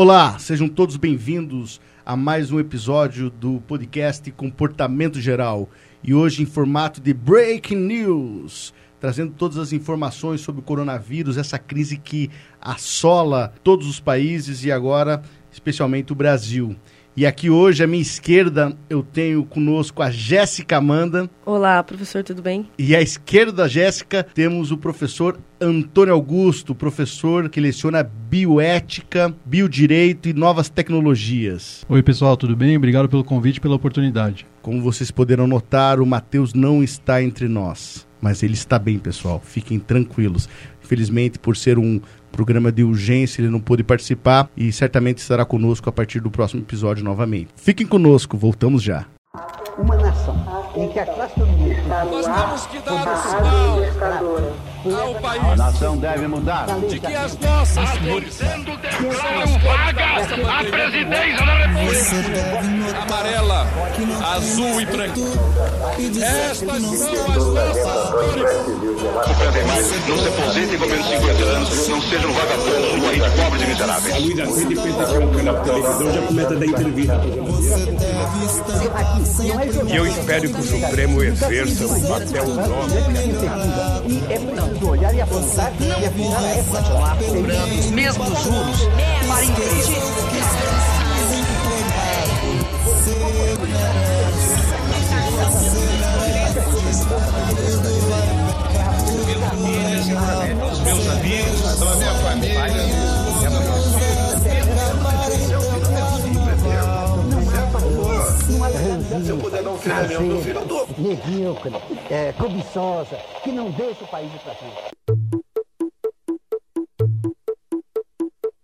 Olá, sejam todos bem-vindos a mais um episódio do podcast Comportamento Geral. E hoje em formato de Breaking News, trazendo todas as informações sobre o coronavírus, essa crise que assola todos os países e agora especialmente o Brasil. E aqui hoje, à minha esquerda, eu tenho conosco a Jéssica Amanda. Olá, professor, tudo bem? E à esquerda da Jéssica, temos o professor Antônio Augusto, professor que leciona bioética, biodireito e novas tecnologias. Oi, pessoal, tudo bem? Obrigado pelo convite e pela oportunidade. Como vocês poderão notar, o Matheus não está entre nós. Mas ele está bem, pessoal. Fiquem tranquilos. Infelizmente, por ser um programa de urgência, ele não pôde participar e certamente estará conosco a partir do próximo episódio novamente. Fiquem conosco, voltamos já. Uma nação em que a classe dominante... Nós temos que dar um sinal ao país. A nação deve mudar. De que as nossas cores declaram vaga a presidência da República. Amarela, azul e branco. Estas são as nossas cores. Mais, não se aposentem com menos de 50 anos, não sejam vagabundos, um país de pobres e miseráveis. A Luísa, você de pensa que é um canal de televisão, já começa a dar entrevista. E eu espero que o Supremo exerça o papel nobre. É preciso olhar e apontar e afinar época. Continuar cobrando os mesmos juros para. Os meus amigos, a minha família. Filho meu filho, eu dou. Medíocre, é, cobiçosa, que não deixa o país ir pra frente.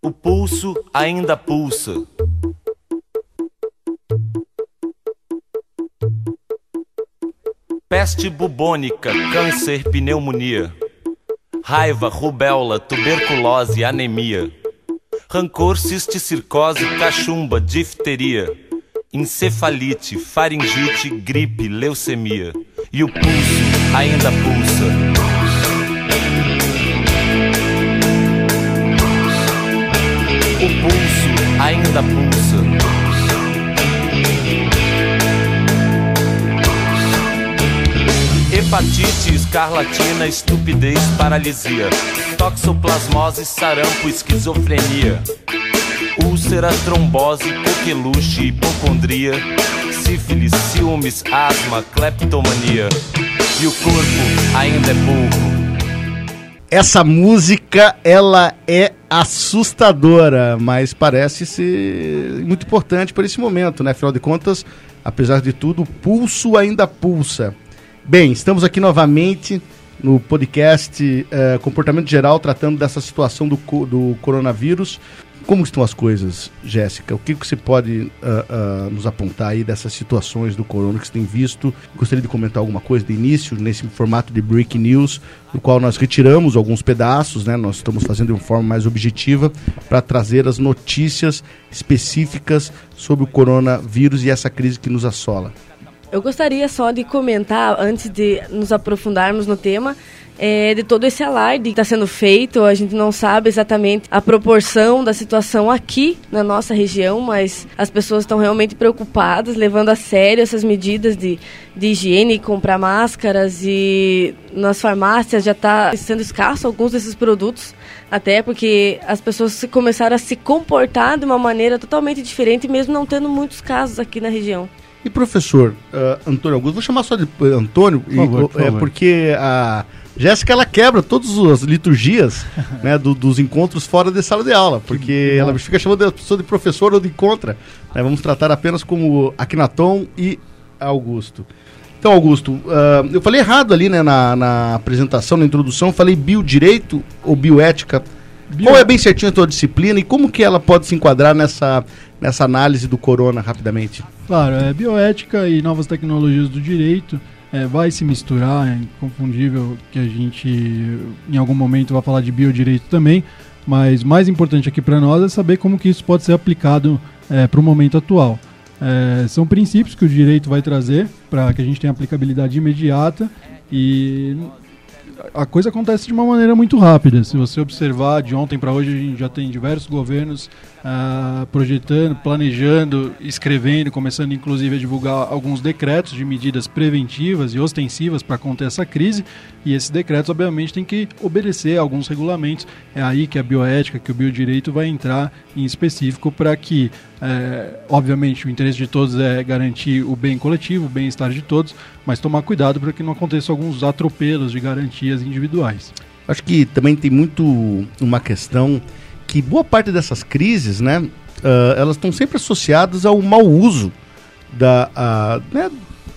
O pulso ainda pulsa. Peste bubônica, câncer, pneumonia. Raiva, rubéola, tuberculose, anemia. Rancor, cisticircose, cachumba, difteria. Encefalite, faringite, gripe, leucemia. E o pulso ainda pulsa. O pulso ainda pulsa. Hepatite, escarlatina, estupidez, paralisia. Toxoplasmose, sarampo, esquizofrenia. Úlcera, trombose, coqueluche, hipocondria. Sífilis, ciúmes, asma, cleptomania. E o corpo ainda é burro. Essa música, ela é assustadora, mas parece ser muito importante para esse momento, né? Afinal de contas, apesar de tudo, o pulso ainda pulsa. Bem, estamos aqui novamente no podcast eh, Comportamento Geral, tratando dessa situação do, do coronavírus. Como estão as coisas, Jéssica? O que, você pode ah, ah, nos apontar aí dessas situações do corona que você tem visto? Gostaria de comentar alguma coisa de início, nesse formato de Breaking News, do qual nós retiramos alguns pedaços, né? Nós estamos fazendo de uma forma mais objetiva para trazer as notícias específicas sobre o coronavírus e essa crise que nos assola. Eu gostaria só de comentar, antes de nos aprofundarmos no tema, é, de todo esse alarde que está sendo feito. A gente não sabe exatamente a proporção da situação aqui na nossa região, mas as pessoas estão realmente preocupadas, levando a sério essas medidas de, de higiene, comprar máscaras e nas farmácias já está sendo escasso alguns desses produtos, até porque as pessoas começaram a se comportar de uma maneira totalmente diferente, mesmo não tendo muitos casos aqui na região. E professor ah, Antônio Augusto, vou chamar só de eh, Antônio, e, favor, por é favor. porque a Jéssica ela quebra todas as liturgias né, do- dos encontros fora de sala de aula, porque ela fica chamando a pessoa de professor ou de contra. né? vamos tratar apenas como Akhenaton e Augusto. Então, Augusto, ah, eu falei errado ali né, na, na apresentação, na introdução, falei biodireito ou bioética. Bio- Qual é bem certinho a tua disciplina e como que ela pode se enquadrar nessa, nessa análise do corona rapidamente? Claro, é bioética e novas tecnologias do direito. É, vai se misturar, é inconfundível que a gente em algum momento vai falar de biodireito também, mas mais importante aqui para nós é saber como que isso pode ser aplicado para o momento atual. É, são princípios que o direito vai trazer para que a gente tenha aplicabilidade imediata e a coisa acontece de uma maneira muito rápida. Se você observar de ontem para hoje, a gente já tem diversos governos ah, projetando, planejando, escrevendo, começando inclusive a divulgar alguns decretos de medidas preventivas e ostensivas para conter essa crise. E esses decretos, obviamente, têm que obedecer a alguns regulamentos. É aí que a bioética, que o biodireito vai entrar em específico para que, é, obviamente, o interesse de todos é garantir o bem coletivo, o bem-estar de todos, mas tomar cuidado para que não aconteça alguns atropelos de garantias individuais. Acho que também tem muito uma questão que boa parte dessas crises, né, uh, elas estão sempre associadas ao mau uso da, né,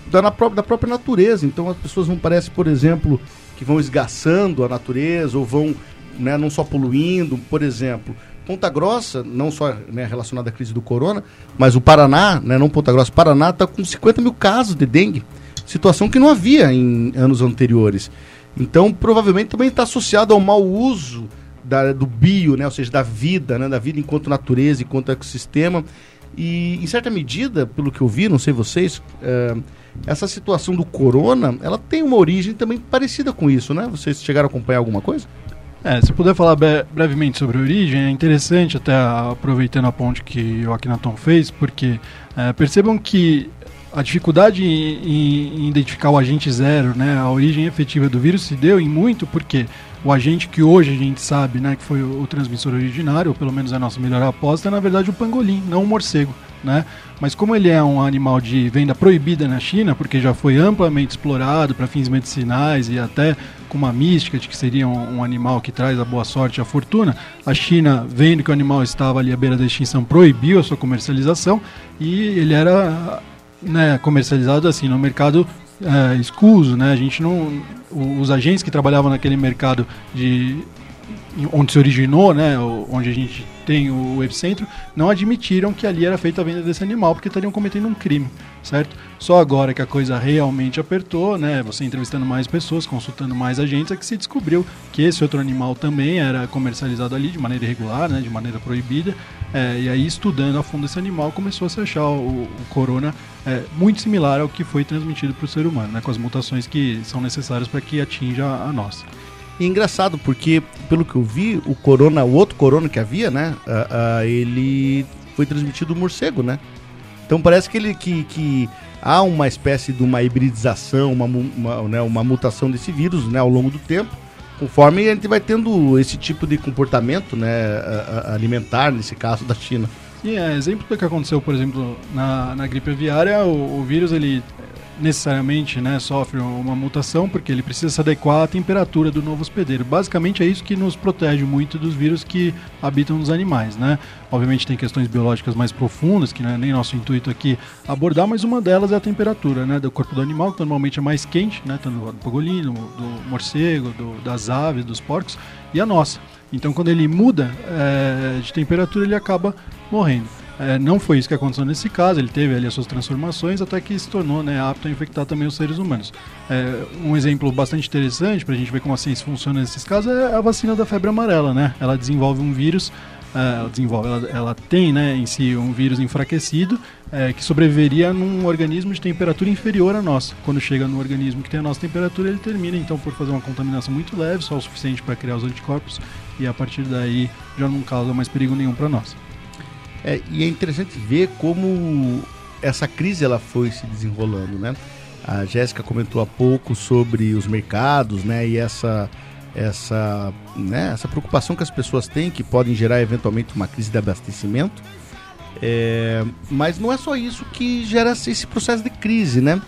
da, na da própria natureza. Então as pessoas não parecem, por exemplo, que vão esgaçando a natureza ou vão né, não só poluindo, por exemplo. Ponta Grossa, não só né, relacionada à crise do corona, mas o Paraná, né, não Ponta Grossa, Paraná está com 50 mil casos de dengue, situação que não havia em anos anteriores. Então, provavelmente também está associado ao mau uso da, do bio, né, ou seja, da vida, né, da vida enquanto natureza, enquanto ecossistema. E, em certa medida, pelo que eu vi, não sei vocês, é, essa situação do corona, ela tem uma origem também parecida com isso, né? Vocês chegaram a acompanhar alguma coisa? É, se puder falar brevemente sobre a origem, é interessante, até aproveitando a ponte que o Akhenaton fez, porque é, percebam que a dificuldade em, em, identificar o agente zero, né, a origem efetiva do vírus, se deu em muito porque o agente que hoje a gente sabe, né, que foi o, transmissor originário, ou pelo menos a nossa melhor aposta, é na verdade o pangolim, não o morcego, né? Mas como ele é um animal de venda proibida na China, porque já foi amplamente explorado para fins medicinais e até com uma mística de que seria um, um, animal que traz a boa sorte e a fortuna, a China, vendo que o animal estava ali à beira da extinção, proibiu a sua comercialização e ele era né, comercializado assim no mercado é, escuso, né? A gente não, os agentes que trabalhavam naquele mercado de onde se originou, né, onde a gente tem o epicentro, não admitiram que ali era feita a venda desse animal porque estariam cometendo um crime, certo? Só agora que a coisa realmente apertou, né, você entrevistando mais pessoas, consultando mais agentes, é que se descobriu que esse outro animal também era comercializado ali de maneira irregular, né, de maneira proibida, é, e aí estudando a fundo esse animal começou a se achar o, o corona é, muito similar ao que foi transmitido para o ser humano, né, com as mutações que são necessárias para que atinja a nossa. E é engraçado, porque, pelo que eu vi, o corona, o outro corona que havia, né? Uh, uh, ele foi transmitido do morcego, né? Então parece que ele que, que há uma espécie de uma hibridização, uma, uma, né, uma mutação desse vírus né, ao longo do tempo, conforme a gente vai tendo esse tipo de comportamento né, alimentar, nesse caso da China. Sim, é exemplo do que aconteceu, por exemplo, na, na gripe aviária, o, o vírus ele necessariamente né, sofre uma mutação porque ele precisa se adequar à temperatura do novo hospedeiro. Basicamente é isso que nos protege muito dos vírus que habitam nos animais. Né? Obviamente tem questões biológicas mais profundas, que não é nem nosso intuito aqui abordar, mas uma delas é a temperatura né, do corpo do animal, que normalmente é mais quente, né, tanto do pangolino, do morcego, do, das aves, dos porcos, e a nossa. Então quando ele muda é, de temperatura, ele acaba morrendo. É, não foi isso que aconteceu nesse caso, ele teve ali as suas transformações até que se tornou né, apto a infectar também os seres humanos. É, um exemplo bastante interessante para a gente ver como a ciência funciona nesses casos é a vacina da febre amarela, né? Ela desenvolve um vírus é, ela desenvolve, ela, ela, tem né, em si um vírus enfraquecido é, que sobreviveria num organismo de temperatura inferior à nossa. Quando chega no organismo que tem a nossa temperatura, ele termina então por fazer uma contaminação muito leve, só o suficiente para criar os anticorpos, e a partir daí já não causa mais perigo nenhum para nós. É, e é interessante ver como essa crise ela foi se desenrolando, né? A Jéssica comentou há pouco sobre os mercados, né? E essa essa, né, essa preocupação que as pessoas têm que podem gerar eventualmente uma crise de abastecimento. É, mas não é só isso que gera esse processo de crise, né?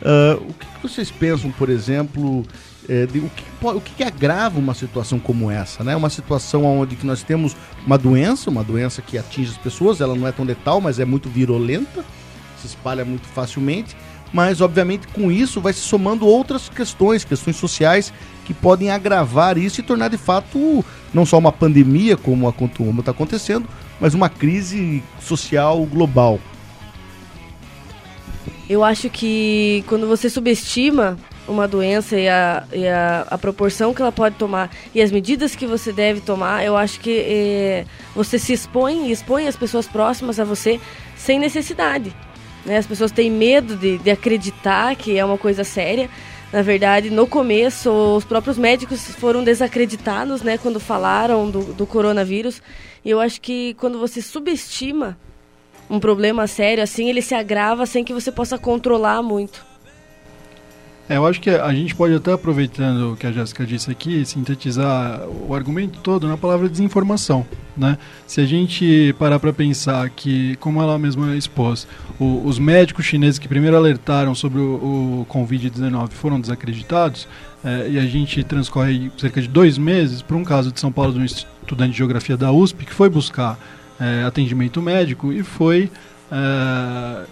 Uh, o que vocês pensam, por exemplo, é, de, o, que, o que agrava uma situação como essa, né? Uma situação onde que nós temos uma doença, uma doença que atinge as pessoas, ela não é tão letal, mas é muito virulenta, se espalha muito facilmente, mas obviamente com isso vai se somando outras questões, questões sociais que podem agravar isso e tornar de fato não só uma pandemia como está acontecendo, mas uma crise social global. Eu acho que quando você subestima uma doença e a, e a, a, proporção que ela pode tomar e as medidas que você deve tomar, eu acho que é, você se expõe e expõe as pessoas próximas a você sem necessidade. Né? As pessoas têm medo de, de acreditar que é uma coisa séria. Na verdade, no começo, os próprios médicos foram desacreditados, né, quando falaram do, do coronavírus. E eu acho que quando você subestima um problema sério assim, ele se agrava sem que você possa controlar muito. É, eu acho que a gente pode até aproveitando o que a Jéssica disse aqui, sintetizar o argumento todo na palavra desinformação, né? Se a gente parar para pensar que, como ela mesma expôs, o, os médicos chineses que primeiro alertaram sobre o, o Covid-19 foram desacreditados, é, e a gente transcorre cerca de dois meses para um caso de São Paulo de um estudante de geografia da USP que foi buscar é, atendimento médico e foi é,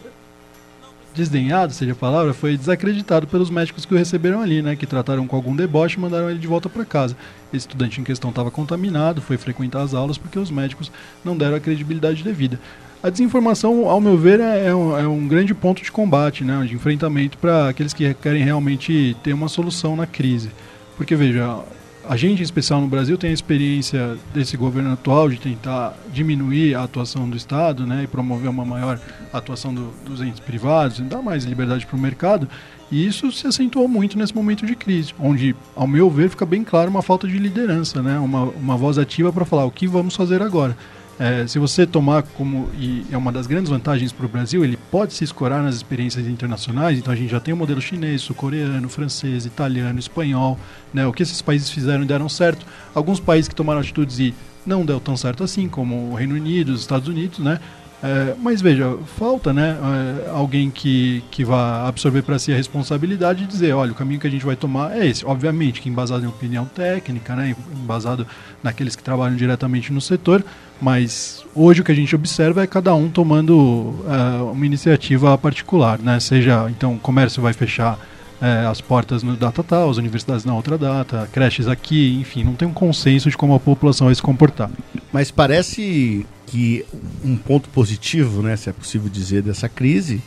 desdenhado, seja a palavra, foi desacreditado pelos médicos que o receberam ali, né, que trataram com algum deboche e mandaram ele de volta para casa. Esse estudante em questão estava contaminado, foi frequentar as aulas porque os médicos não deram a credibilidade devida. A desinformação, ao meu ver, é um, é um grande ponto de combate, né, de enfrentamento para aqueles que querem realmente ter uma solução na crise. Porque, veja, a gente, em especial no Brasil, tem a experiência desse governo atual de tentar diminuir a atuação do Estado né, e promover uma maior atuação do, dos entes privados, dar mais liberdade para o mercado. E isso se acentuou muito nesse momento de crise, onde, ao meu ver, fica bem claro uma falta de liderança, né, uma, uma voz ativa para falar o que vamos fazer agora. É, se você tomar como, e é uma das grandes vantagens para o Brasil, ele pode se escorar nas experiências internacionais, então a gente já tem o modelo chinês, sul-coreano, francês, italiano, espanhol, né, o que esses países fizeram e deram certo. Alguns países que tomaram atitudes e não deu tão certo assim, como o Reino Unido, os Estados Unidos, né, é, mas veja, falta né, é, alguém que, que vá absorver para si a responsabilidade e dizer, olha, o caminho que a gente vai tomar é esse. Obviamente que embasado em opinião técnica, né, embasado naqueles que trabalham diretamente no setor, mas hoje o que a gente observa é cada um tomando uh, uma iniciativa particular, né? Seja, então, o comércio vai fechar uh, as portas no data tal, as universidades na outra data, creches aqui, enfim, não tem um consenso de como a população vai se comportar. Mas parece que um ponto positivo, né, se é possível dizer, dessa crise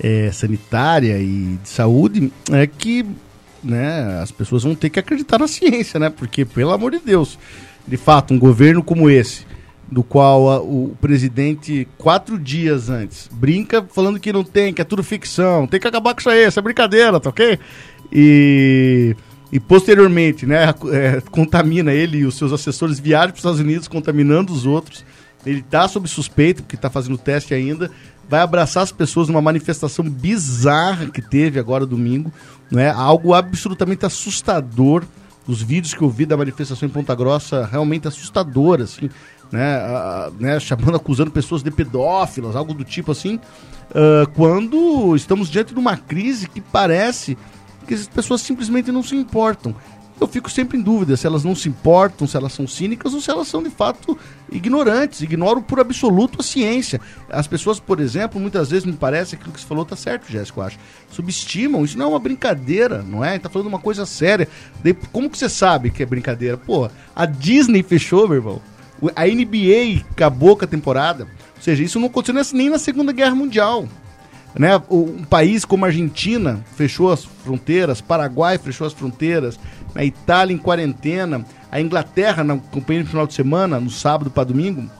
é, sanitária e de saúde é que né, as pessoas vão ter que acreditar na ciência, né? Porque, pelo amor de Deus, de fato, um governo como esse do qual a, o presidente, quatro dias antes, brinca falando que não tem, que é tudo ficção, tem que acabar com isso aí, isso é brincadeira, tá ok? E, e posteriormente, né, é, contamina ele e os seus assessores viajam para os Estados Unidos contaminando os outros. Ele está sob suspeita, porque está fazendo teste ainda, vai abraçar as pessoas numa manifestação bizarra que teve agora domingo, né? Algo absolutamente assustador. Os vídeos que eu vi da manifestação em Ponta Grossa realmente assustador, assim né, né, chamando, acusando pessoas de pedófilas, algo do tipo assim, uh, quando estamos diante de uma crise que parece que as pessoas simplesmente não se importam. Eu fico sempre em dúvida se elas não se importam, se elas são cínicas ou se elas são de fato ignorantes, ignoram por absoluto a ciência. As pessoas, por exemplo, muitas vezes me parece aquilo que você falou tá certo, Jéssica, eu acho. Subestimam, isso não é uma brincadeira, não é? Tá falando uma coisa séria. como que você sabe que é brincadeira? Pô, a Disney fechou, meu irmão. A NBA acabou com a temporada. Ou seja, isso não aconteceu nem na Segunda Guerra Mundial. Né? Um país como a Argentina fechou as fronteiras, Paraguai fechou as fronteiras, a Itália em quarentena, a Inglaterra, na companhia no final de semana, no sábado para domingo,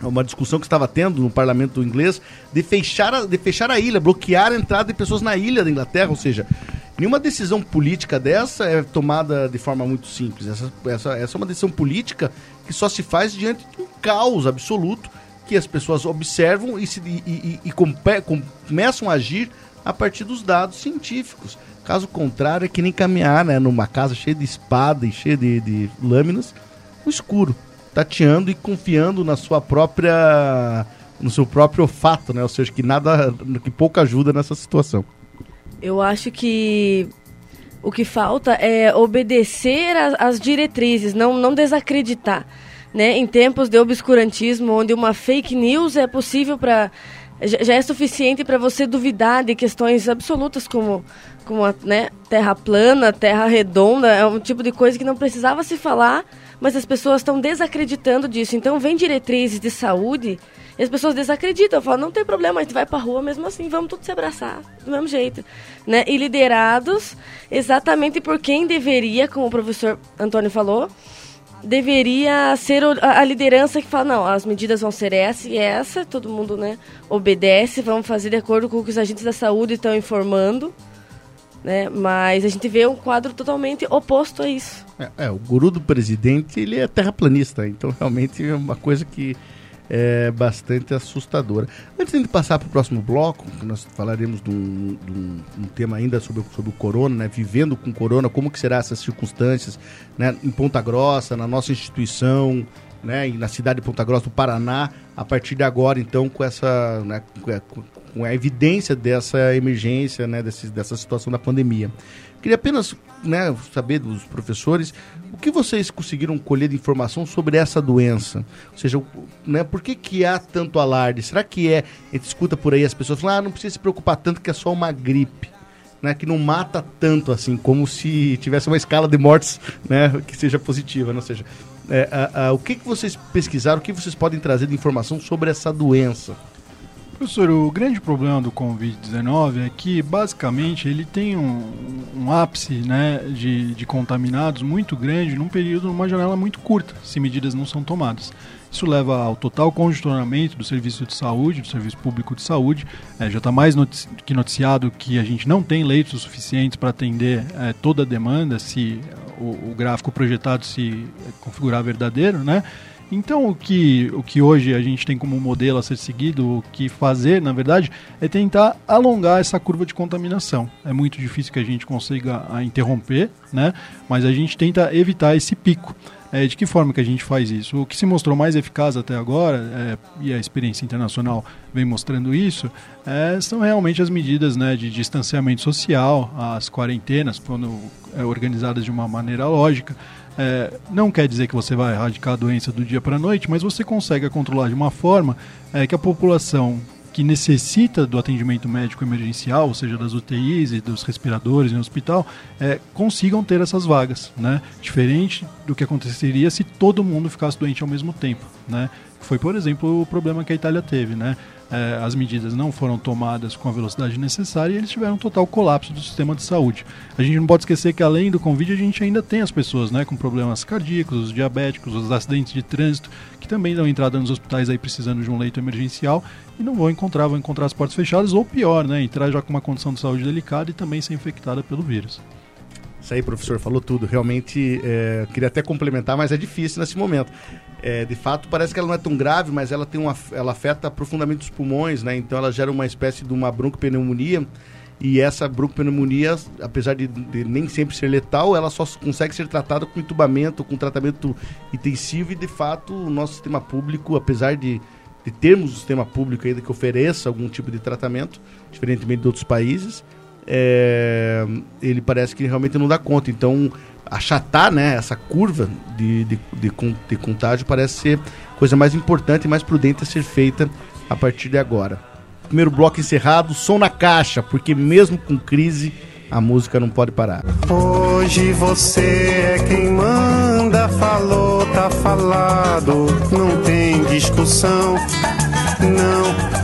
uma discussão que estava tendo no parlamento inglês de fechar, a, de fechar a ilha, bloquear a entrada de pessoas na ilha da Inglaterra, ou seja, nenhuma decisão política dessa é tomada de forma muito simples. Essa, essa, essa é uma decisão política que só se faz diante de um caos absoluto que as pessoas observam e, se, e, e, e começam a agir a partir dos dados científicos. Caso contrário, é que nem caminhar né, numa casa cheia de espada e cheia de, de lâminas, no escuro, tateando e confiando na sua própria no seu próprio olfato, né? Ou seja, que nada, que pouco ajuda nessa situação. Eu acho que o que falta é obedecer às diretrizes, não, não desacreditar. Né? Em tempos de obscurantismo, onde uma fake news é possível para. Já é suficiente para você duvidar de questões absolutas como, como a né, terra plana, terra redonda, é um tipo de coisa que não precisava se falar, mas as pessoas estão desacreditando disso. Então, vem diretrizes de saúde e as pessoas desacreditam, falam, não tem problema, a gente vai pra rua mesmo assim, vamos todos se abraçar, do mesmo jeito. Né? E liderados exatamente por quem deveria, como o professor Antônio falou, deveria ser a, a liderança que fala, não, as medidas vão ser essa e essa, todo mundo né, obedece, vamos fazer de acordo com o que os agentes da saúde estão informando. Né? Mas a gente vê um quadro totalmente oposto a isso. É, é, o guru do presidente, ele é terraplanista, então realmente é uma coisa que é bastante assustadora. Antes de passar para o próximo bloco, nós falaremos de um, de um, um, tema ainda sobre, sobre o corona, né? vivendo com corona, como que será essas circunstâncias né? em Ponta Grossa, na nossa instituição, né? na cidade de Ponta Grossa do Paraná, a partir de agora, então, com essa, né? com a evidência dessa emergência, né? Desse, dessa situação da pandemia. Queria apenas né, saber dos professores o que vocês conseguiram colher de informação sobre essa doença. Ou seja, né, por que, que há tanto alarde? Será que é. A gente escuta por aí as pessoas falando, ah, não precisa se preocupar tanto que é só uma gripe. Né, que não mata tanto assim, como se tivesse uma escala de mortes né, que seja positiva. Né? Ou seja, é, a, a, o que, que vocês pesquisaram, o que vocês podem trazer de informação sobre essa doença? Professor, o grande problema do Covid-19 é que, basicamente, ele tem um, um ápice né, de, de contaminados muito grande num período, numa janela muito curta, se medidas não são tomadas. Isso leva ao total congestionamento do serviço de saúde, do serviço público de saúde. É, já está mais notici que noticiado que a gente não tem leitos suficientes para atender é, toda a demanda, se o, o gráfico projetado se configurar verdadeiro, né? Então, o que, o que hoje a gente tem como modelo a ser seguido, o que fazer, na verdade, é tentar alongar essa curva de contaminação. É muito difícil que a gente consiga a interromper, né? mas a gente tenta evitar esse pico. É, de que forma que a gente faz isso? O que se mostrou mais eficaz até agora, é, e a experiência internacional vem mostrando isso, é, são realmente as medidas né, de distanciamento social, as quarentenas, quando é, organizadas de uma maneira lógica, é, não quer dizer que você vai erradicar a doença do dia para a noite, mas você consegue controlar de uma forma é, que a população que necessita do atendimento médico emergencial, ou seja, das UTIs e dos respiradores no hospital, é, consigam ter essas vagas, né? Diferente do que aconteceria se todo mundo ficasse doente ao mesmo tempo, né? Foi, por exemplo, o problema que a Itália teve, né? É, as medidas não foram tomadas com a velocidade necessária e eles tiveram um total colapso do sistema de saúde. A gente não pode esquecer que além do Covid a gente ainda tem as pessoas né, com problemas cardíacos, os diabéticos, os acidentes de trânsito, que também dão entrada nos hospitais aí precisando de um leito emergencial e não vão encontrar, vão encontrar as portas fechadas ou pior, né, entrar já com uma condição de saúde delicada e também ser infectada pelo vírus. Isso aí, professor, falou tudo. Realmente, é, queria até complementar, mas é difícil nesse momento. É, de fato, parece que ela não é tão grave, mas ela tem uma, ela afeta profundamente os pulmões, né? Então, ela gera uma espécie de uma broncopneumonia. E essa broncopneumonia, apesar de, de, nem sempre ser letal, ela só consegue ser tratada com entubamento, com tratamento intensivo. E, de fato, o nosso sistema público, apesar de, de termos um sistema público ainda que ofereça algum tipo de tratamento, diferentemente de outros países, é, ele parece que realmente não dá conta. Então, achatar né, essa curva de, de, de, de contágio parece ser coisa mais importante e mais prudente a ser feita a partir de agora. Primeiro bloco encerrado, som na caixa, porque mesmo com crise, a música não pode parar. Hoje você é quem manda, falou, tá falado, não tem discussão, não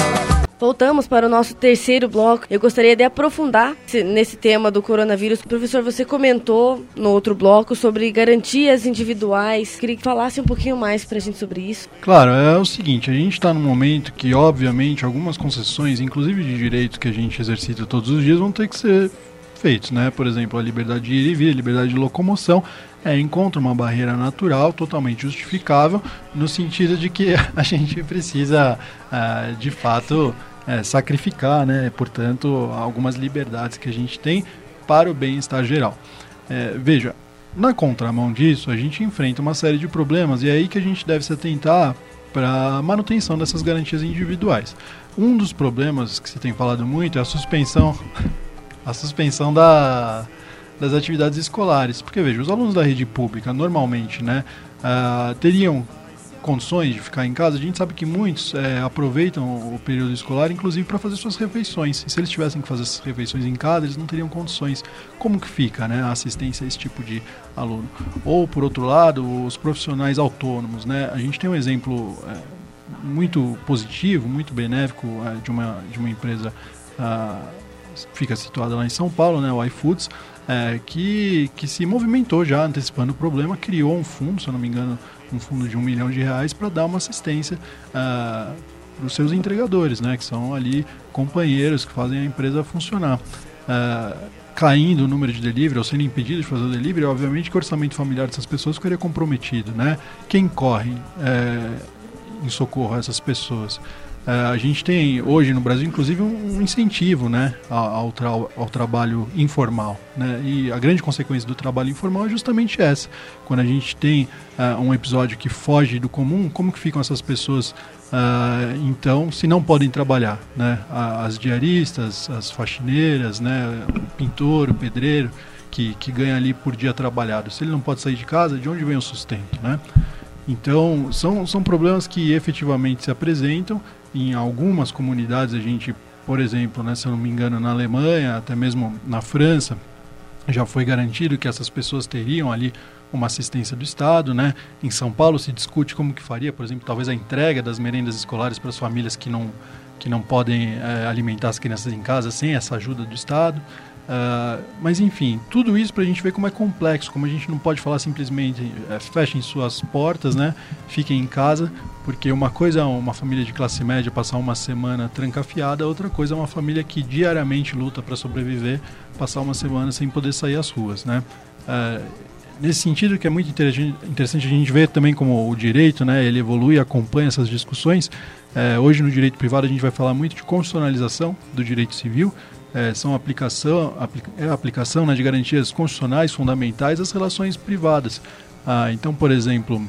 Voltamos para o nosso terceiro bloco. Eu gostaria de aprofundar nesse tema do coronavírus. Professor, você comentou no outro bloco sobre garantias individuais. Queria que falasse um pouquinho mais para a gente sobre isso. Claro, é o seguinte: a gente está num momento que, obviamente, algumas concessões, inclusive de direitos que a gente exercita todos os dias, vão ter que ser feitos, né? Por exemplo, a liberdade de ir e vir, a liberdade de locomoção, é, encontra uma barreira natural totalmente justificável, no sentido de que a gente precisa, uh, de fato, é, sacrificar, né, portanto, algumas liberdades que a gente tem para o bem-estar geral. É, veja, na contramão disso, a gente enfrenta uma série de problemas e é aí que a gente deve se atentar para a manutenção dessas garantias individuais. Um dos problemas que se tem falado muito é a suspensão, a suspensão da, das atividades escolares. Porque veja, os alunos da rede pública normalmente, né, uh, teriam condições de ficar em casa, a gente sabe que muitos é, aproveitam o período escolar, inclusive para fazer suas refeições. E se eles tivessem que fazer essas refeições em casa, eles não teriam condições. Como que fica né, a assistência a esse tipo de aluno? Ou, por outro lado, os profissionais autônomos. Né? A gente tem um exemplo é, muito positivo, muito benéfico é, de, uma, de uma empresa ah, fica situada lá em São Paulo, né, o iFoods, é, que, que se movimentou já antecipando o problema, criou um fundo, se eu não me engano, um fundo de um milhão de reais para dar uma assistência uh, para os seus entregadores, né, que são ali companheiros que fazem a empresa funcionar. Uh, caindo o número de delivery ou sendo impedido de fazer o delivery, obviamente que o orçamento familiar dessas pessoas ficaria comprometido. Né? Quem corre é, em socorro a essas pessoas? É, a gente tem hoje no Brasil, inclusive, um incentivo né, ao, tra ao trabalho informal. Né? E a grande consequência do trabalho informal é justamente essa. Quando a gente tem uh, um episódio que foge do comum, como que ficam essas pessoas, uh, então, se não podem trabalhar? Né? As diaristas, as faxineiras, né? o pintor, o pedreiro, que, que ganha ali por dia trabalhado. Se ele não pode sair de casa, de onde vem o sustento? Né? Então, são, são problemas que efetivamente se apresentam em algumas comunidades a gente, por exemplo, né, se eu não me engano, na Alemanha, até mesmo na França, já foi garantido que essas pessoas teriam ali uma assistência do Estado, né? Em São Paulo se discute como que faria, por exemplo, talvez a entrega das merendas escolares para as famílias que não que não podem é, alimentar as crianças em casa sem essa ajuda do Estado. Uh, mas enfim, tudo isso para a gente ver como é complexo, como a gente não pode falar simplesmente é, fechem suas portas, né? Fiquem em casa, porque uma coisa é uma família de classe média passar uma semana trancafiada, outra coisa é uma família que diariamente luta para sobreviver, passar uma semana sem poder sair às ruas, né? Uh, nesse sentido que é muito interessante a gente ver também como o direito, né? Ele evolui, acompanha essas discussões. Uh, hoje no direito privado a gente vai falar muito de constitucionalização do direito civil é, são aplicação, aplica, é a aplicação né, de garantias constitucionais fundamentais às relações privadas. Ah, então, por exemplo,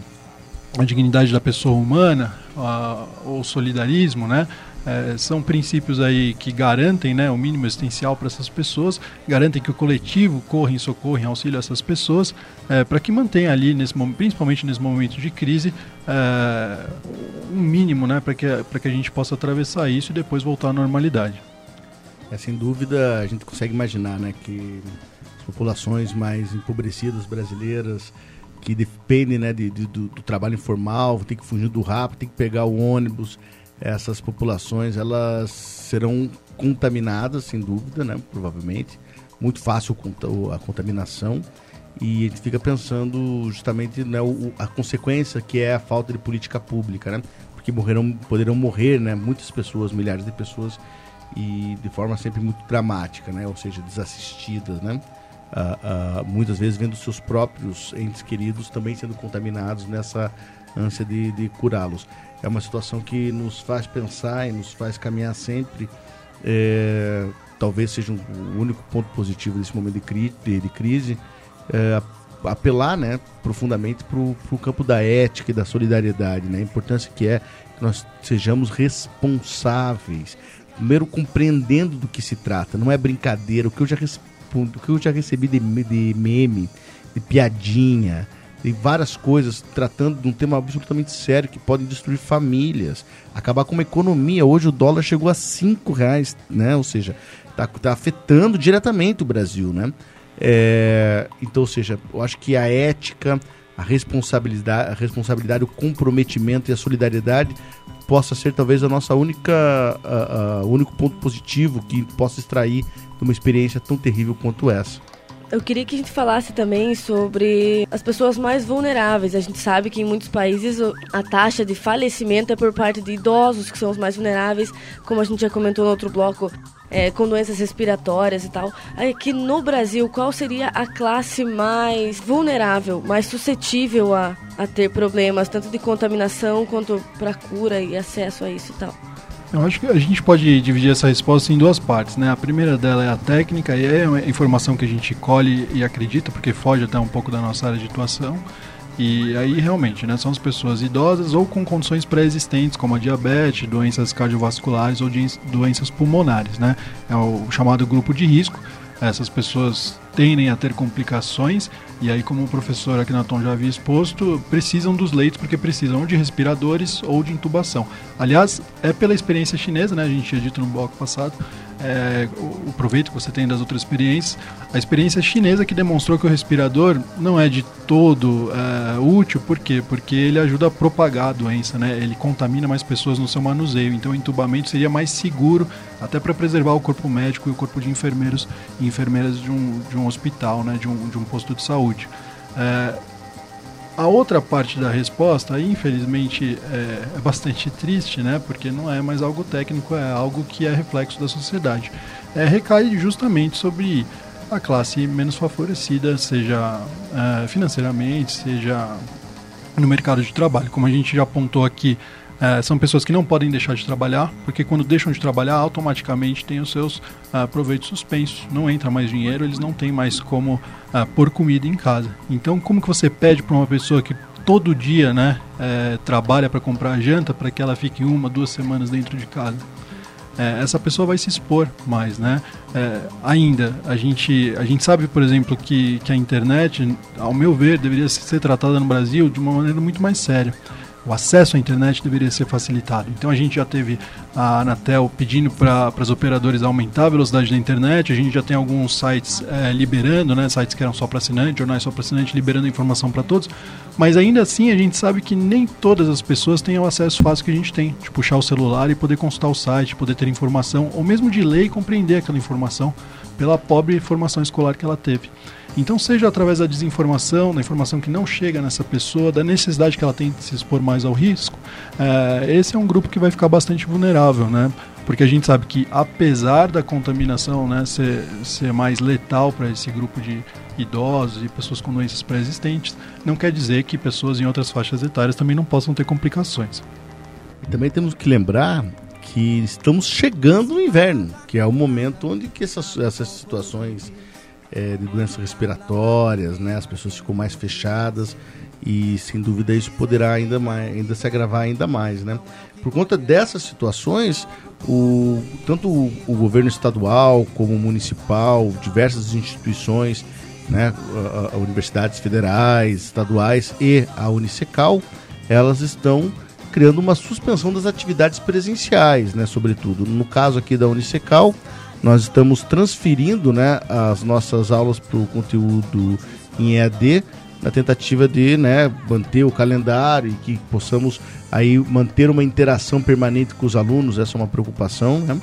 a dignidade da pessoa humana, ah, o solidarismo, né, é, são princípios aí que garantem né, o mínimo existencial para essas pessoas, garantem que o coletivo corra em socorro, em auxílio a essas pessoas, é, para que mantenha ali, nesse, principalmente nesse momento de crise, é, um mínimo né, para que, que a gente possa atravessar isso e depois voltar à normalidade. É, sem dúvida, a gente consegue imaginar né, que as populações mais empobrecidas brasileiras, que dependem né, de, de do, do, trabalho informal, tem que fugir do rápido, tem que pegar o ônibus, essas populações elas serão contaminadas, sem dúvida, né, provavelmente. Muito fácil a contaminação. E a gente fica pensando justamente né, a consequência que é a falta de política pública, né? Porque morrerão, poderão morrer né, muitas pessoas, milhares de pessoas e de forma sempre muito dramática, né? ou seja, desassistidas, né? Uh, uh, muitas vezes vendo seus próprios entes queridos também sendo contaminados nessa ânsia de, de curá-los. É uma situação que nos faz pensar e nos faz caminhar sempre. É, talvez seja um, o único ponto positivo desse momento de, cri de, de crise. É, apelar né, profundamente para o campo da ética e da solidariedade, né? a importância que é que nós sejamos responsáveis primeiro compreendendo do que se trata, não é brincadeira. O que eu já, respondo, o que eu já recebi de, de meme, de piadinha, de várias coisas tratando de um tema absolutamente sério que podem destruir famílias, acabar com uma economia. Hoje o dólar chegou a cinco reais, né? Ou seja, está tá afetando diretamente o Brasil, né? É, então, ou seja, eu acho que a ética, a responsabilidade, a responsabilidade, o comprometimento e a solidariedade possa ser talvez a nossa única, único ponto positivo que possa extrair de uma experiência tão terrível quanto essa. Eu queria que a gente falasse também sobre as pessoas mais vulneráveis. A gente sabe que em muitos países a taxa de falecimento é por parte de idosos, que são os mais vulneráveis, como a gente já comentou no outro bloco, é, com doenças respiratórias e tal. Aqui no Brasil, qual seria a classe mais vulnerável, mais suscetível a, a ter problemas, tanto de contaminação quanto para cura e acesso a isso e tal? Eu acho que a gente pode dividir essa resposta em duas partes, né? A primeira dela é a técnica, e é a informação que a gente colhe e acredita, porque foge até um pouco da nossa área de atuação. E aí realmente, né, são as pessoas idosas ou com condições pré-existentes, como a diabetes, doenças cardiovasculares ou doenças pulmonares, né? É o chamado grupo de risco. Essas pessoas tendem a ter complicações e aí, como o professor Akhenaton já havia exposto, precisam dos leitos porque precisam de respiradores ou de intubação. Aliás, é pela experiência chinesa, né? A gente tinha dito no bloco passado, é, o, proveito que você tem das outras experiências. A experiência chinesa que demonstrou que o respirador não é de todo é, útil, por quê? Porque ele ajuda a propagar a doença, né? Ele contamina mais pessoas no seu manuseio, então o entubamento seria mais seguro, até para preservar o corpo médico e o corpo de enfermeiros e enfermeiras de um, de um hospital, né? de, um, de um posto de saúde. É, a outra parte da resposta, infelizmente, é, é, bastante triste, né? Porque não é mais algo técnico, é algo que é reflexo da sociedade. É, recai justamente sobre a classe menos favorecida, seja é, financeiramente, seja no mercado de trabalho. Como a gente já apontou aqui, é, são pessoas que não podem deixar de trabalhar, porque quando deixam de trabalhar, automaticamente têm os seus uh, proveitos suspensos. Não entra mais dinheiro, eles não têm mais como uh, pôr comida em casa. Então, como que você pede para uma pessoa que todo dia né, é, trabalha para comprar janta para que ela fique uma, duas semanas dentro de casa? É, essa pessoa vai se expor mais, né? É, ainda, a gente, a gente sabe, por exemplo, que, que a internet, ao meu ver, deveria ser tratada no Brasil de uma maneira muito mais séria o acesso à internet deveria ser facilitado. Então a gente já teve a Anatel pedindo para as operadoras aumentar a velocidade da internet, a gente já tem alguns sites é, liberando, né, sites que eram só para assinante, jornais só para assinante, liberando informação para todos, mas ainda assim a gente sabe que nem todas as pessoas têm o acesso fácil que a gente tem, de puxar o celular e poder consultar o site, poder ter informação, ou mesmo de ler e compreender aquela informação pela pobre formação escolar que ela teve. Então, seja através da desinformação, da informação que não chega nessa pessoa, da necessidade que ela tem de se expor mais ao risco, é, esse é um grupo que vai ficar bastante vulnerável, né? Porque a gente sabe que, apesar da contaminação né, ser, ser mais letal para esse grupo de idosos e pessoas com doenças pré-existentes, não quer dizer que pessoas em outras faixas etárias também não possam ter complicações. Também temos que lembrar que estamos chegando no inverno, que é o momento onde que essas, essas situações é, de doenças respiratórias, né? As pessoas ficam mais fechadas e sem dúvida isso poderá ainda mais, ainda se agravar ainda mais, né? Por conta dessas situações, o, tanto o, o governo estadual como o municipal, diversas instituições, né, a, a universidades federais, estaduais e a Unicecal, elas estão criando uma suspensão das atividades presenciais, né, sobretudo. No caso aqui da Unicecal, nós estamos transferindo né, as nossas aulas para o conteúdo em EAD na tentativa de né, manter o calendário e que possamos aí manter uma interação permanente com os alunos, essa é uma preocupação, né?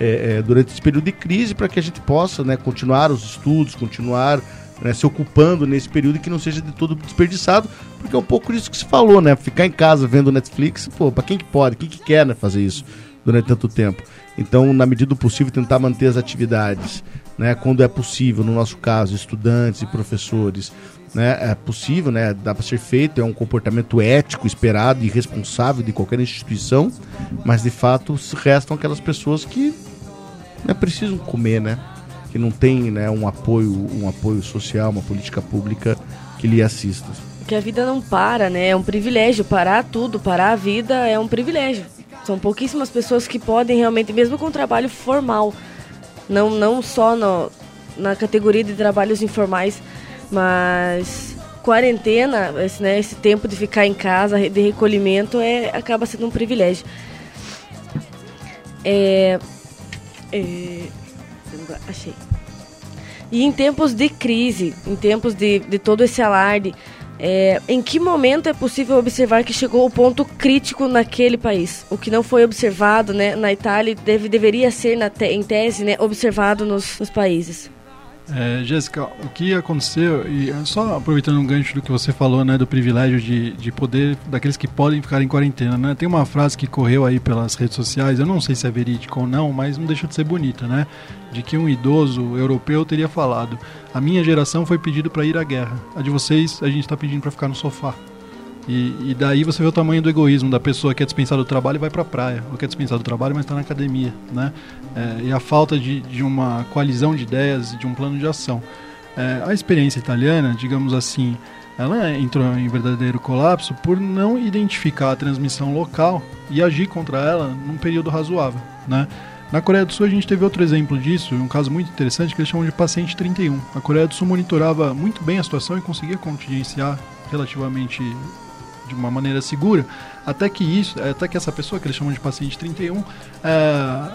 É, é, durante esse período de crise para que a gente possa né, continuar os estudos, continuar né, se ocupando nesse período e que não seja de todo desperdiçado, porque é um pouco isso que se falou, né? Ficar em casa vendo Netflix, pô, para quem que pode, quem que quer né, fazer isso durante tanto tempo? Então, na medida do possível, tentar manter as atividades, né, quando é possível, no nosso caso, estudantes e professores, né, é possível, né, dá para ser feito, é um comportamento ético, esperado e responsável de qualquer instituição, mas de fato restam aquelas pessoas que né, precisam comer, né, que não tem né, um apoio, um apoio social, uma política pública que lhe assista. Que a vida não para, né? É um privilégio parar tudo, parar a vida é um privilégio. São pouquíssimas pessoas que podem realmente, mesmo com trabalho formal, não, não só no, na categoria de trabalhos informais, mas quarentena, esse, né, esse tempo de ficar em casa, de recolhimento, é, acaba sendo um privilégio. É, é, achei. E em tempos de crise, em tempos de, de todo esse alarde, é, em que momento é possível observar que chegou o ponto crítico naquele país? O que não foi observado né, na Itália deve, deveria ser, te, em tese, né, observado nos, nos países. É, Jéssica, o que aconteceu, e só aproveitando um gancho do que você falou, né, do privilégio de, de poder, daqueles que podem ficar em quarentena, né, tem uma frase que correu aí pelas redes sociais, eu não sei se é verídica ou não, mas não deixa de ser bonita, né, de que um idoso europeu teria falado, a minha geração foi pedido para ir à guerra, a de vocês a gente está pedindo para ficar no sofá. E, e, daí você vê o tamanho do egoísmo da pessoa que é dispensada do trabalho e vai para a praia, ou que é dispensada do trabalho, mas está na academia, né? É, e a falta de, de, uma coalizão de ideias de um plano de ação. É, a experiência italiana, digamos assim, ela entrou em verdadeiro colapso por não identificar a transmissão local e agir contra ela num período razoável, né? Na Coreia do Sul a gente teve outro exemplo disso, um caso muito interessante que eles chamam de paciente 31. A Coreia do Sul monitorava muito bem a situação e conseguia contingenciar relativamente de uma maneira segura, até que isso, até que essa pessoa que eles chamam de paciente 31, é,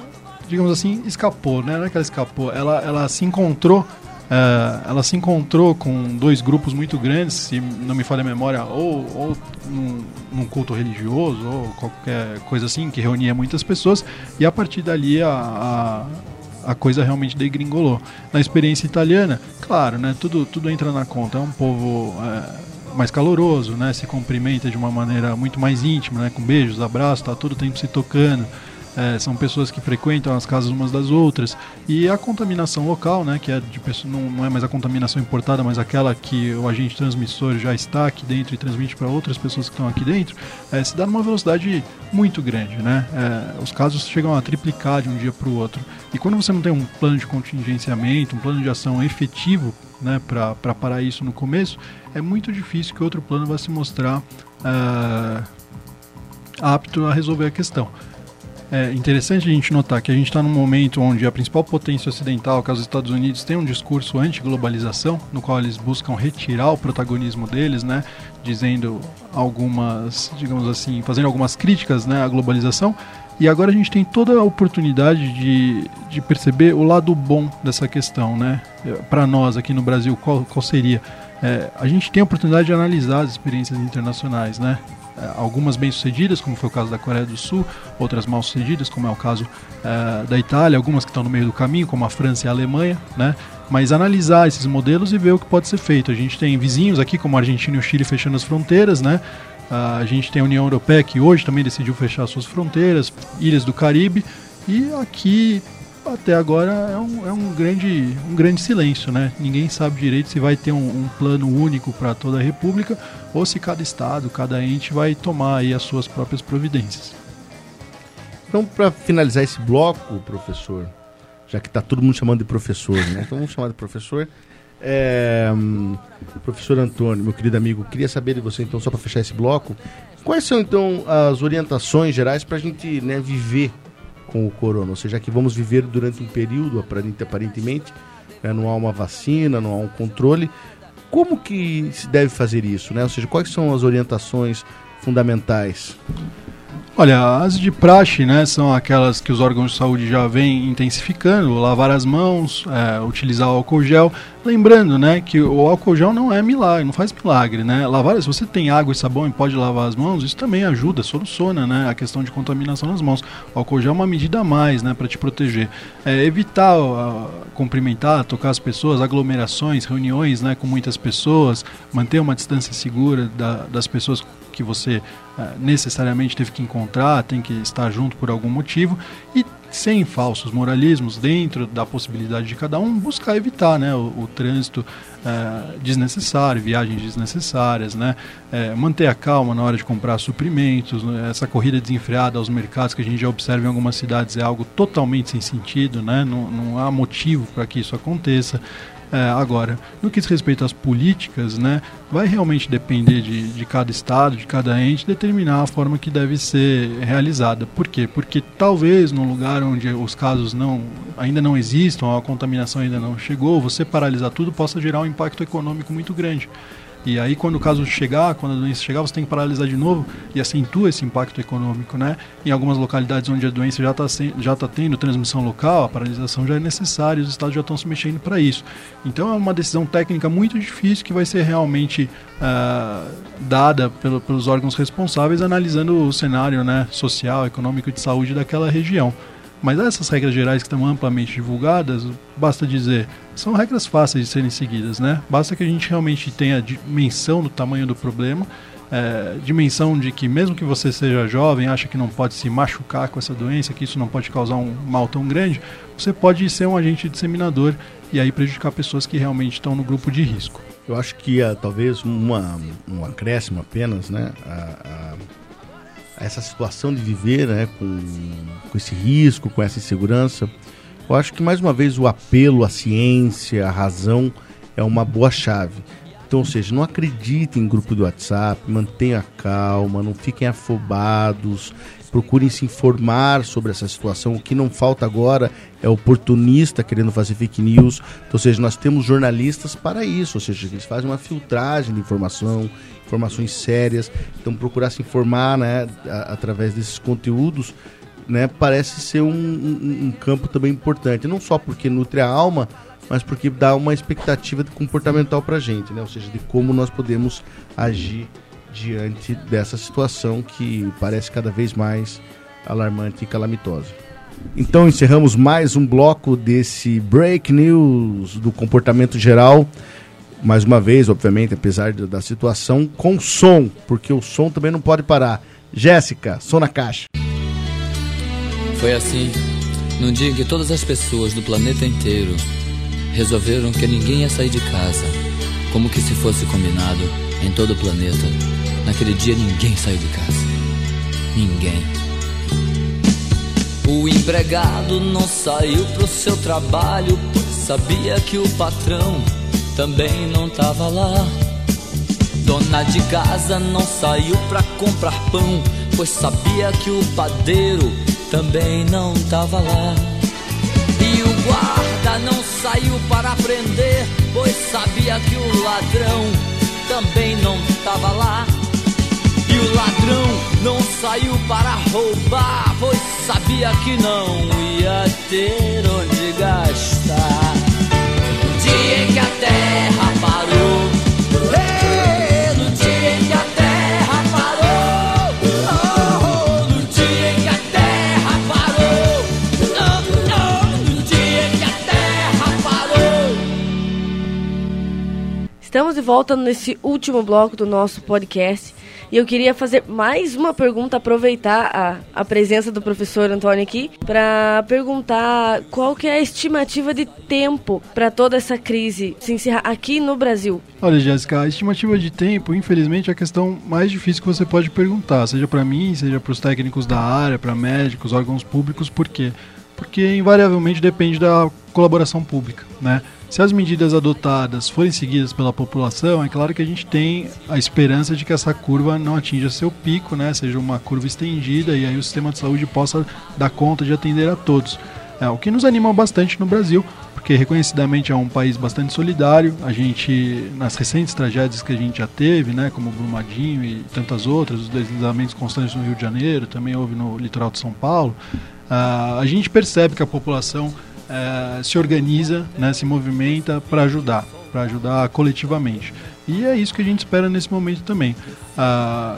digamos assim, escapou, né? Não é que ela escapou, ela, ela se encontrou é, ela se encontrou com dois grupos muito grandes, se não me falha a memória, ou, ou num, num, culto religioso, ou qualquer coisa assim, que reunia muitas pessoas, e a partir dali a, a, a coisa realmente degringolou. Na experiência italiana, claro, né, tudo, tudo entra na conta, é um povo. É, mais caloroso, né? Se cumprimenta de uma maneira muito mais íntima, né? Com beijos, abraços, tá todo tempo se tocando. É, são pessoas que frequentam as casas umas das outras e a contaminação local, né, que é de pessoa, não, não é mais a contaminação importada, mas aquela que o agente transmissor já está aqui dentro e transmite para outras pessoas que estão aqui dentro, é, se dá numa velocidade muito grande, né? É, os casos chegam a triplicar de um dia para o outro. E quando você não tem um plano de contingenciamento, um plano de ação efetivo né, para parar isso no começo, é muito difícil que outro plano vá se mostrar uh, apto a resolver a questão. É interessante a gente notar que a gente está num momento onde a principal potência ocidental, que é os Estados Unidos, tem um discurso anti-globalização, no qual eles buscam retirar o protagonismo deles, né, dizendo algumas, digamos assim, fazendo algumas críticas né, à globalização. E agora a gente tem toda a oportunidade de, de perceber o lado bom dessa questão, né? Para nós aqui no Brasil, qual, qual seria? É, a gente tem a oportunidade de analisar as experiências internacionais, né? É, algumas bem-sucedidas, como foi o caso da Coreia do Sul, outras mal-sucedidas, como é o caso é, da Itália, algumas que estão no meio do caminho, como a França e a Alemanha, né? Mas analisar esses modelos e ver o que pode ser feito. A gente tem vizinhos aqui, como a Argentina e o Chile, fechando as fronteiras, né? A gente tem a União Europeia, que hoje também decidiu fechar suas fronteiras, ilhas do Caribe, e aqui até agora é um, é um, grande, um grande silêncio, né? Ninguém sabe direito se vai ter um, um plano único para toda a República ou se cada estado, cada ente vai tomar aí as suas próprias providências. Então, para finalizar esse bloco, professor, já que está todo mundo chamando de professor, né? Então vamos chamar de professor. É, professor Antônio, meu querido amigo, queria saber de você, então, só para fechar esse bloco, quais são então as orientações gerais para a gente né, viver com o corona, ou seja, que vamos viver durante um período, aparentemente, né, não há uma vacina, não há um controle. Como que se deve fazer isso, né? Ou seja, quais são as orientações fundamentais? Olha, as de praxe, né, são aquelas que os órgãos de saúde já vêm intensificando, lavar as mãos, é, utilizar o álcool gel. Lembrando, né, que o álcool gel não é milagre, não faz milagre, né? Lavar, se você tem água e sabão e pode lavar as mãos, isso também ajuda, soluciona, né, a questão de contaminação nas mãos. O álcool gel é uma medida a mais, né, para te proteger. É, evitar uh, cumprimentar, tocar as pessoas, aglomerações, reuniões, né, com muitas pessoas, manter uma distância segura da, das pessoas que você uh, necessariamente teve que encontrar, tem que estar junto por algum motivo e sem falsos moralismos, dentro da possibilidade de cada um, buscar evitar né, o, o trânsito uh, desnecessário, viagens desnecessárias, né, uh, manter a calma na hora de comprar suprimentos, né, essa corrida desenfreada aos mercados que a gente já observa em algumas cidades é algo totalmente sem sentido, né, não, não há motivo para que isso aconteça. É, agora, no que diz respeito às políticas, né, vai realmente depender de, de cada estado, de cada ente, determinar a forma que deve ser realizada. Por quê? Porque talvez num lugar onde os casos não, ainda não existam, a contaminação ainda não chegou, você paralisar tudo possa gerar um impacto econômico muito grande. E aí, quando o caso chegar, quando a doença chegar, você tem que paralisar de novo e acentua esse impacto econômico, né? Em algumas localidades onde a doença já está já tá tendo transmissão local, a paralisação já é necessária, os estados já estão se mexendo para isso. Então, é uma decisão técnica muito difícil que vai ser realmente uh, dada pelo, pelos órgãos responsáveis, analisando o cenário né, social, econômico e de saúde daquela região. Mas essas regras gerais que estão amplamente divulgadas, basta dizer, são regras fáceis de serem seguidas, né? Basta que a gente realmente tenha dimensão do tamanho do problema, é, dimensão de que mesmo que você seja jovem, acha que não pode se machucar com essa doença, que isso não pode causar um mal tão grande, você pode ser um agente disseminador e aí prejudicar pessoas que realmente estão no grupo de risco. Eu acho que uh, talvez um acréscimo apenas, né? Essa situação de viver né, com, com esse risco, com essa insegurança. Eu acho que mais uma vez o apelo à ciência, à razão, é uma boa chave. Então, ou seja, não acreditem em grupo do WhatsApp, mantenha calma, não fiquem afobados, procurem se informar sobre essa situação. O que não falta agora é oportunista querendo fazer fake news. Então, ou seja, nós temos jornalistas para isso, ou seja, eles fazem uma filtragem de informação, informações sérias. Então, procurar se informar né, através desses conteúdos né, parece ser um, um, um campo também importante. Não só porque nutre a alma, mas porque dá uma expectativa comportamental para a gente, né? ou seja, de como nós podemos agir diante dessa situação que parece cada vez mais alarmante e calamitosa. Então encerramos mais um bloco desse Break News do comportamento geral. Mais uma vez, obviamente, apesar da situação, com som, porque o som também não pode parar. Jéssica, som na caixa. Foi assim, num dia em que todas as pessoas do planeta inteiro resolveram que ninguém ia sair de casa, como que se fosse combinado em todo o planeta. Naquele dia ninguém saiu de casa. Ninguém. O empregado não saiu pro seu trabalho, sabia que o patrão também não tava lá. Dona de casa não saiu pra comprar pão, pois sabia que o padeiro também não tava lá. E o guarda não saiu para prender, pois sabia que o ladrão também não tava lá. E o ladrão não saiu para roubar, pois sabia que não ia ter onde gastar. Estamos de volta nesse último bloco do nosso podcast e eu queria fazer mais uma pergunta, aproveitar a, a presença do professor Antônio aqui, para perguntar qual que é a estimativa de tempo para toda essa crise se encerrar aqui no Brasil. Olha, Jéssica, a estimativa de tempo, infelizmente, é a questão mais difícil que você pode perguntar, seja para mim, seja para os técnicos da área, para médicos, órgãos públicos, por quê? Porque invariavelmente depende da colaboração pública, né? Se as medidas adotadas forem seguidas pela população, é claro que a gente tem a esperança de que essa curva não atinja seu pico, né? seja uma curva estendida e aí o sistema de saúde possa dar conta de atender a todos. É, o que nos anima bastante no Brasil, porque reconhecidamente é um país bastante solidário. A gente, nas recentes tragédias que a gente já teve, né, como Brumadinho e tantas outras, os deslizamentos constantes no Rio de Janeiro, também houve no litoral de São Paulo, uh, a gente percebe que a população é, se organiza, né, se movimenta para ajudar, para ajudar coletivamente. E é isso que a gente espera nesse momento também. Ah,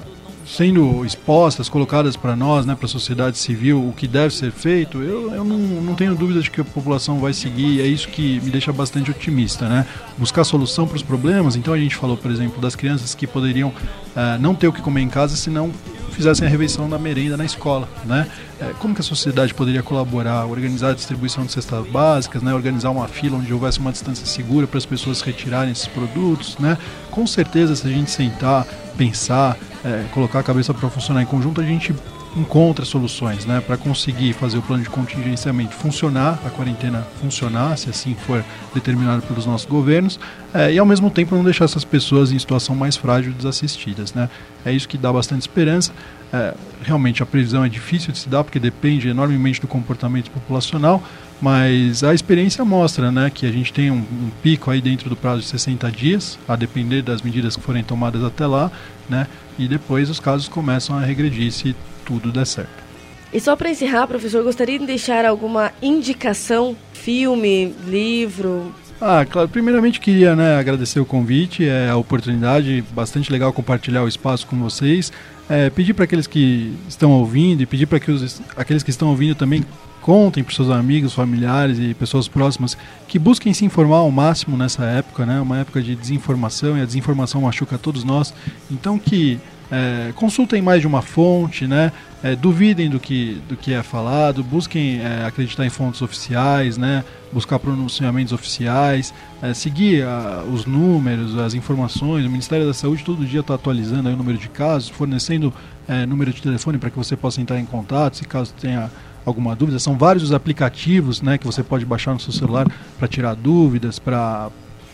sendo expostas, colocadas para nós, né, para a sociedade civil, o que deve ser feito, eu, eu não, não tenho dúvidas de que a população vai seguir, é isso que me deixa bastante otimista, né? Buscar solução para os problemas, então a gente falou, por exemplo, das crianças que poderiam uh, não ter o que comer em casa se não fizessem a refeição da merenda na escola, né? É, como que a sociedade poderia colaborar, organizar a distribuição de cestas básicas, né? Organizar uma fila onde houvesse uma distância segura para as pessoas retirarem esses produtos, né? Com certeza, se a gente sentar, pensar, é, colocar a cabeça para funcionar em conjunto, a gente encontra soluções né, para conseguir fazer o plano de contingenciamento funcionar, a quarentena funcionar, se assim for determinado pelos nossos governos, é, e ao mesmo tempo não deixar essas pessoas em situação mais frágil desassistidas. Né? É isso que dá bastante esperança. É, realmente a previsão é difícil de se dar porque depende enormemente do comportamento populacional, mas a experiência mostra né, que a gente tem um, um, pico aí dentro do prazo de 60 dias, a depender das medidas que forem tomadas até lá, né, e depois os casos começam a regredir se tudo der certo. E só para encerrar, professor, gostaria de deixar alguma indicação, filme, livro? Ah, claro. Primeiramente queria né, agradecer o convite, é a oportunidade, bastante legal compartilhar o espaço com vocês. É, pedir para aqueles que estão ouvindo e pedir para que os, aqueles que estão ouvindo também contem para seus amigos, familiares e pessoas próximas que busquem se informar ao máximo nessa época, né? Uma época de desinformação e a desinformação machuca todos nós. Então que é, consultem mais de uma fonte, né? É, duvidem do que, do que é falado, busquem é, acreditar em fontes oficiais, né? buscar pronunciamentos oficiais, é, seguir a, os números, as informações. O Ministério da Saúde todo dia está atualizando o número de casos, fornecendo é, número de telefone para que você possa entrar em contato, se caso tenha alguma dúvida. São vários os aplicativos né, que você pode baixar no seu celular para tirar dúvidas, para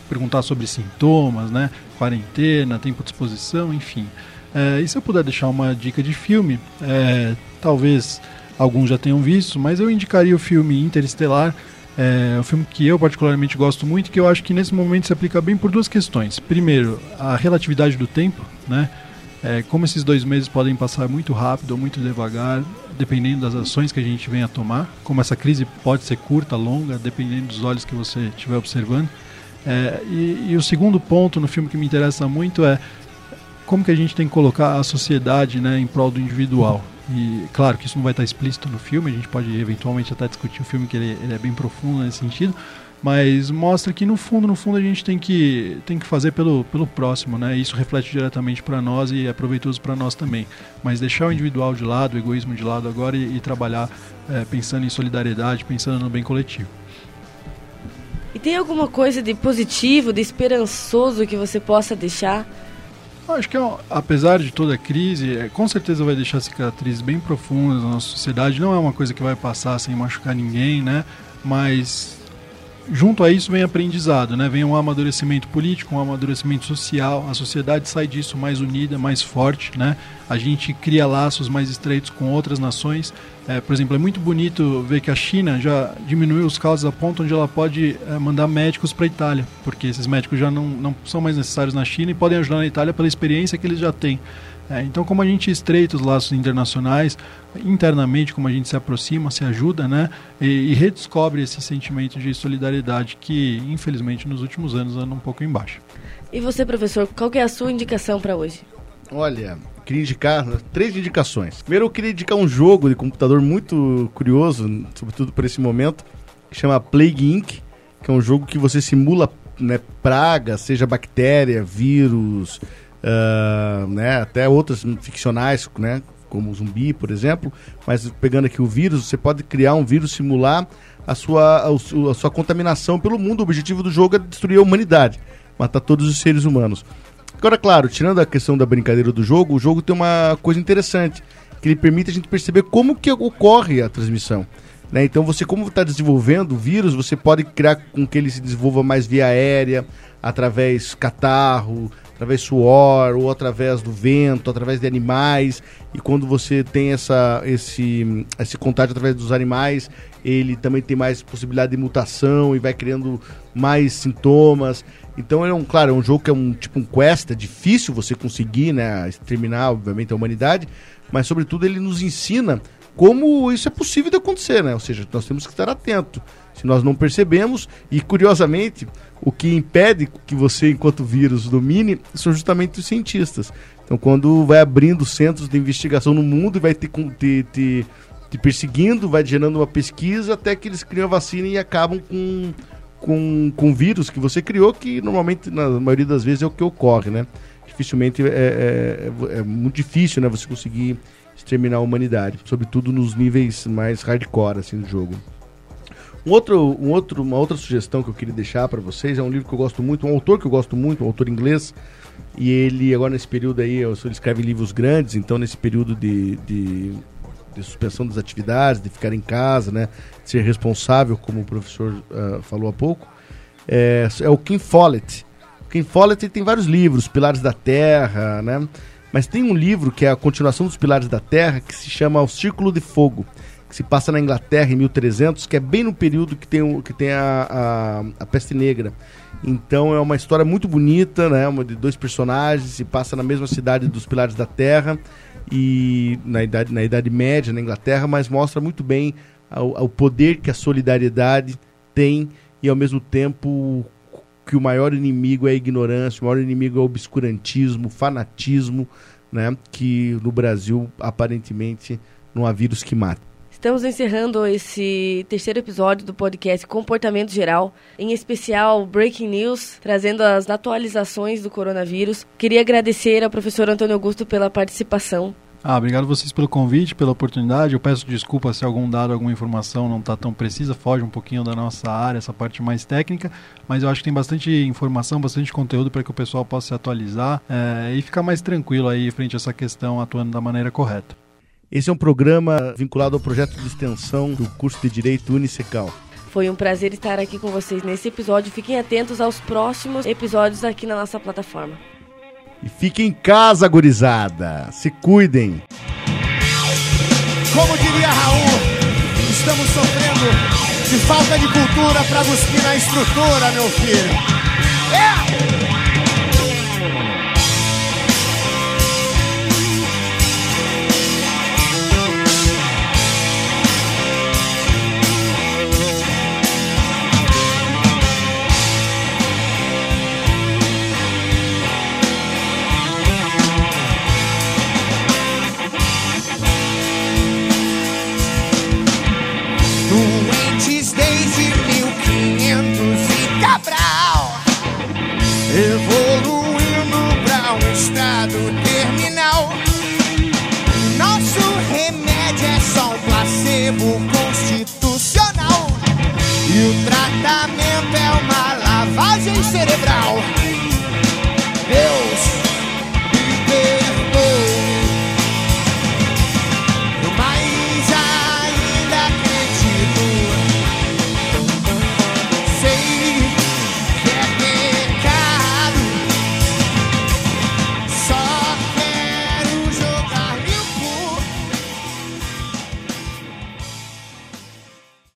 perguntar sobre sintomas, né, quarentena, tempo de exposição, enfim. É, e se eu puder deixar uma dica de filme, é, talvez alguns já tenham visto, mas eu indicaria o filme Interestelar. É um filme que eu particularmente gosto muito, que eu acho que nesse momento se aplica bem por duas questões. Primeiro, a relatividade do tempo, né? É, como esses dois meses podem passar muito rápido ou muito devagar, dependendo das ações que a gente venha a tomar. Como essa crise pode ser curta, longa, dependendo dos olhos que você estiver observando. É, e, e, o segundo ponto no filme que me interessa muito é como que a gente tem que colocar a sociedade né, em prol do individual. E claro que isso não vai estar explícito no filme, a gente pode eventualmente até discutir o filme que ele, ele é bem profundo nesse sentido, mas mostra que no fundo, no fundo a gente tem que, tem que fazer pelo, pelo próximo, né? Isso reflete diretamente para nós e é proveitoso para nós também. Mas deixar o individual de lado, o egoísmo de lado agora e, e trabalhar é, pensando em solidariedade, pensando no bem coletivo. E tem alguma coisa de positivo, de esperançoso que você possa deixar Acho que, apesar de toda a crise, é, com certeza vai deixar cicatrizes bem profundas na nossa sociedade. Não é uma coisa que vai passar sem machucar ninguém, né? Mas junto a isso vem aprendizado, né? Vem um amadurecimento político, um amadurecimento social. A sociedade sai disso mais unida, mais forte, né? A gente cria laços mais estreitos com outras nações. É, por exemplo, é muito bonito ver que a China já diminuiu os casos a ponto onde ela pode é, mandar médicos para a Itália, porque esses médicos já não, não são mais necessários na China e podem ajudar na Itália pela experiência que eles já têm. É, então, como a gente estreita os laços internacionais, internamente, como a gente se aproxima, se ajuda, né? E, e, redescobre esse sentimento de solidariedade que, infelizmente, nos últimos anos anda um pouco embaixo. E você, professor, qual é a sua indicação para hoje? Olha, queria indicar três indicações. Primeiro, eu queria indicar um jogo de computador muito curioso, sobretudo para esse momento, que chama Plague Inc., que é um jogo que você simula né, praga, seja bactéria, vírus, uh, né, até outras ficcionais, né, como o zumbi, por exemplo. Mas pegando aqui o vírus, você pode criar um vírus, simular a sua, a, sua contaminação pelo mundo. O objetivo do jogo é destruir a humanidade, matar todos os seres humanos. Agora, claro, tirando a questão da brincadeira do jogo, o jogo tem uma coisa interessante, que ele permite a gente perceber como que ocorre a transmissão. Né? Então, você, como está desenvolvendo o vírus, você pode criar com que ele se desenvolva mais via aérea, através catarro, através suor, ou através do vento, através de animais. E quando você tem essa, esse, esse contágio através dos animais, ele também tem mais possibilidade de mutação e vai criando mais sintomas. Então é um, claro, é um jogo que é um tipo um quest, é difícil você conseguir, né, exterminar, obviamente, a humanidade, mas sobretudo ele nos ensina como isso é possível de acontecer, né? Ou seja, nós temos que estar atento. Se nós não percebemos, e curiosamente, o que impede que você, enquanto vírus, domine são justamente os cientistas. Então, quando vai abrindo centros de investigação no mundo e vai te, te, te, te perseguindo, vai gerando uma pesquisa até que eles criam a vacina e acabam com com, com vírus que você criou, que normalmente, na maioria das vezes, é o que ocorre, né? Dificilmente é, é, é, é muito difícil né, você conseguir exterminar a humanidade, sobretudo nos níveis mais hardcore assim, do jogo. Um outro, um outro, uma outra sugestão que eu queria deixar para vocês é um livro que eu gosto muito, um autor que eu gosto muito, um autor inglês, e ele agora nesse período aí, ele escreve livros grandes, então nesse período de, de de suspensão das atividades, de ficar em casa, né? De ser responsável, como o professor uh, falou há pouco, é, é, o Kim Follett. O Kim Follett tem vários livros, Pilares da Terra, né? Mas tem um livro que é a continuação dos Pilares da Terra, que se chama O Círculo de Fogo, se passa na Inglaterra em 1300, que é bem no período que tem, que tem a, a, a peste negra. Então é uma história muito bonita, né? Uma de dois personagens, se passa na mesma cidade dos Pilares da Terra e na idade, na idade média na Inglaterra, mas mostra muito bem o poder que a solidariedade tem e ao mesmo tempo que o maior inimigo é a ignorância, o maior inimigo é o obscurantismo, o fanatismo, né? Que no Brasil aparentemente não há vírus que mate. Estamos encerrando esse terceiro episódio do podcast Comportamento Geral, em especial Breaking News, trazendo as atualizações do coronavírus. Queria agradecer ao professor Antônio Augusto pela participação. Ah, obrigado vocês pelo convite, pela oportunidade. Eu peço desculpa se algum dado, alguma informação não está tão precisa, foge um pouquinho da nossa área, essa parte mais técnica, mas eu acho que tem bastante informação, bastante conteúdo para que o pessoal possa se atualizar é, e ficar mais tranquilo aí frente a essa questão, atuando da maneira correta. Esse é um programa vinculado ao projeto de extensão do curso de Direito Unicecal. Foi um prazer estar aqui com vocês nesse episódio. Fiquem atentos aos próximos episódios aqui na nossa plataforma. E fiquem em casa, gurizada. Se cuidem. Como diria Raul, estamos sofrendo de falta de cultura para cuspir na estrutura, meu filho. É!